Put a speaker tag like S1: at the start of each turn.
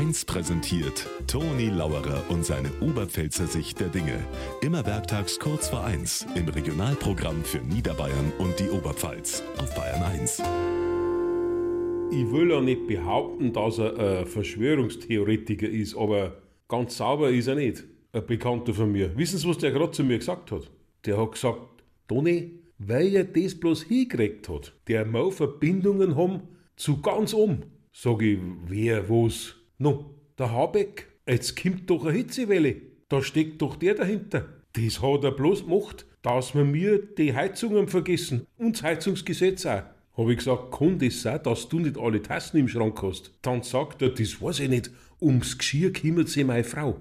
S1: 1 präsentiert Toni Lauerer und seine Oberpfälzer Sicht der Dinge. Immer werktags kurz vor 1 im Regionalprogramm für Niederbayern und die Oberpfalz auf Bayern 1.
S2: Ich will ja nicht behaupten, dass er ein Verschwörungstheoretiker ist, aber ganz sauber ist er nicht. Ein Bekannter von mir. Wissen Sie, was der gerade zu mir gesagt hat? Der hat gesagt, Toni, weil er das bloß hingekriegt hat, der mau Verbindungen haben zu ganz um. Sag ich, wer, was? No, der Habeck. Jetzt kommt doch eine Hitzewelle. Da steckt doch der dahinter. Das hat er bloß gemacht, dass wir mir die Heizungen vergessen. Und das Heizungsgesetz auch. Hab ich gesagt, kann das sein, dass du nicht alle Tassen im Schrank hast? Dann sagt er, das weiß ich nicht. Ums Geschirr kümmert sich meine Frau.